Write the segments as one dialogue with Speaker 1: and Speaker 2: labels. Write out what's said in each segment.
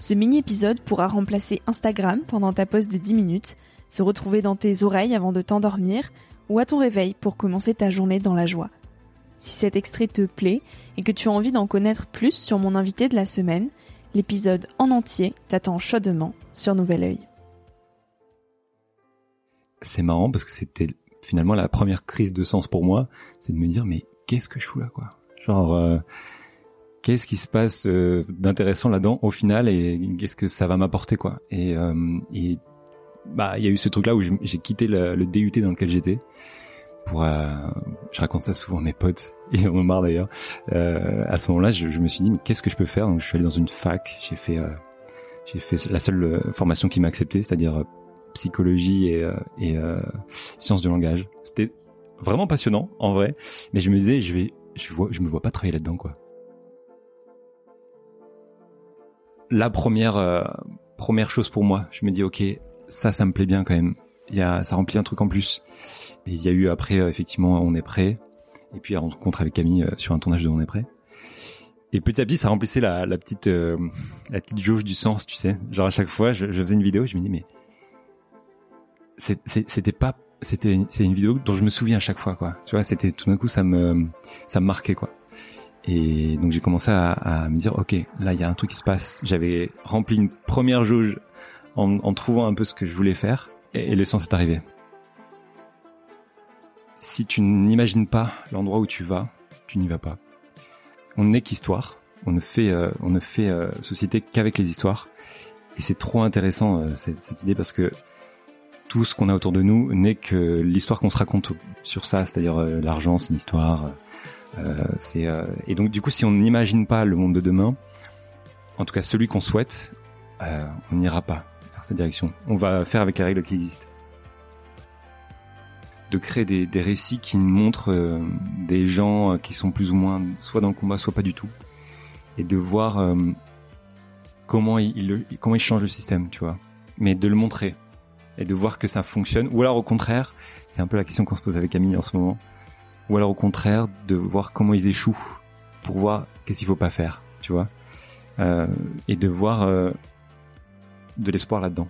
Speaker 1: Ce mini-épisode pourra remplacer Instagram pendant ta pause de 10 minutes, se retrouver dans tes oreilles avant de t'endormir ou à ton réveil pour commencer ta journée dans la joie. Si cet extrait te plaît et que tu as envie d'en connaître plus sur mon invité de la semaine, l'épisode en entier t'attend chaudement sur Nouvel Oeil.
Speaker 2: C'est marrant parce que c'était finalement la première crise de sens pour moi, c'est de me dire mais qu'est-ce que je fous là quoi? Genre euh, qu'est-ce qui se passe euh, d'intéressant là-dedans au final et qu'est-ce que ça va m'apporter quoi. Et, euh, et bah il y a eu ce truc là où j'ai quitté le, le, DUT dans lequel j'étais pour euh, je raconte ça souvent à mes potes ils en ont marre d'ailleurs. Euh, à ce moment-là je, je, me suis dit mais qu'est-ce que je peux faire? Donc je suis allé dans une fac j'ai fait euh, j'ai fait la seule formation qui m'a accepté c'est-à-dire psychologie et, et sciences du langage. C'était vraiment passionnant en vrai. Mais je me disais je vais je vois je me vois pas travailler là-dedans quoi la première euh, première chose pour moi. Je me dis ok, ça, ça me plaît bien quand même. Il y a, ça remplit un truc en plus. Et il y a eu après euh, effectivement On est prêt. Et puis la rencontre avec Camille euh, sur un tournage de On est prêt. Et petit à petit, ça remplissait la, la petite la petite jauge du sens, tu sais. Genre à chaque fois, je, je faisais une vidéo, je me dis mais c'était pas c'était c'est une vidéo dont je me souviens à chaque fois quoi. Tu vois, c'était tout d'un coup ça me ça me marquait quoi. Et donc j'ai commencé à, à, me dire, ok, là il y a un truc qui se passe. J'avais rempli une première jauge en, en, trouvant un peu ce que je voulais faire, et, et le sens est arrivé. Si tu n'imagines pas l'endroit où tu vas, tu n'y vas pas. On n'est qu'histoire. On ne fait, euh, on ne fait euh, société qu'avec les histoires. Et c'est trop intéressant euh, cette, cette, idée parce que tout ce qu'on a autour de nous n'est que l'histoire qu'on se raconte sur ça, c'est-à-dire euh, l'argent, c'est une histoire euh, c'est euh, et donc du coup, si on n'imagine pas le monde de demain, en tout cas celui qu'on souhaite, euh, on n'ira pas vers cette direction. On va faire avec les règles qui existent de créer des, des, récits qui montrent euh, des gens qui sont plus ou moins soit dans le combat, soit pas du tout, et de voir euh, comment il, il, comment il change le système, tu vois. Mais de le montrer et de voir que ça fonctionne. Ou alors au contraire, c'est un peu la question qu'on se pose avec Camille en ce moment ou alors au contraire de voir comment ils échouent pour voir qu'est-ce qu'il faut pas faire, tu vois, euh, et de voir euh, de l'espoir là-dedans,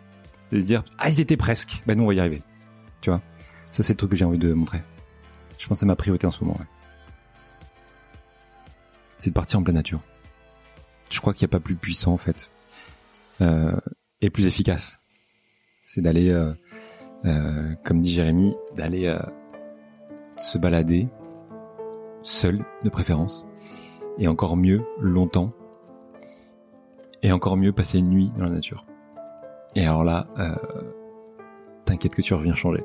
Speaker 2: de se dire ah ils étaient presque, ben nous on va y arriver, tu vois. Ça c'est le truc que j'ai envie de montrer. Je pense que c'est ma priorité en ce moment. C'est de partir en pleine nature. Je crois qu'il n'y a pas plus puissant en fait euh, et plus efficace. C'est d'aller, euh, euh, comme dit Jérémy, d'aller euh, se balader, seul de préférence, et encore mieux longtemps, et encore mieux passer une nuit dans la nature. Et alors là, euh, t'inquiète que tu reviens changer.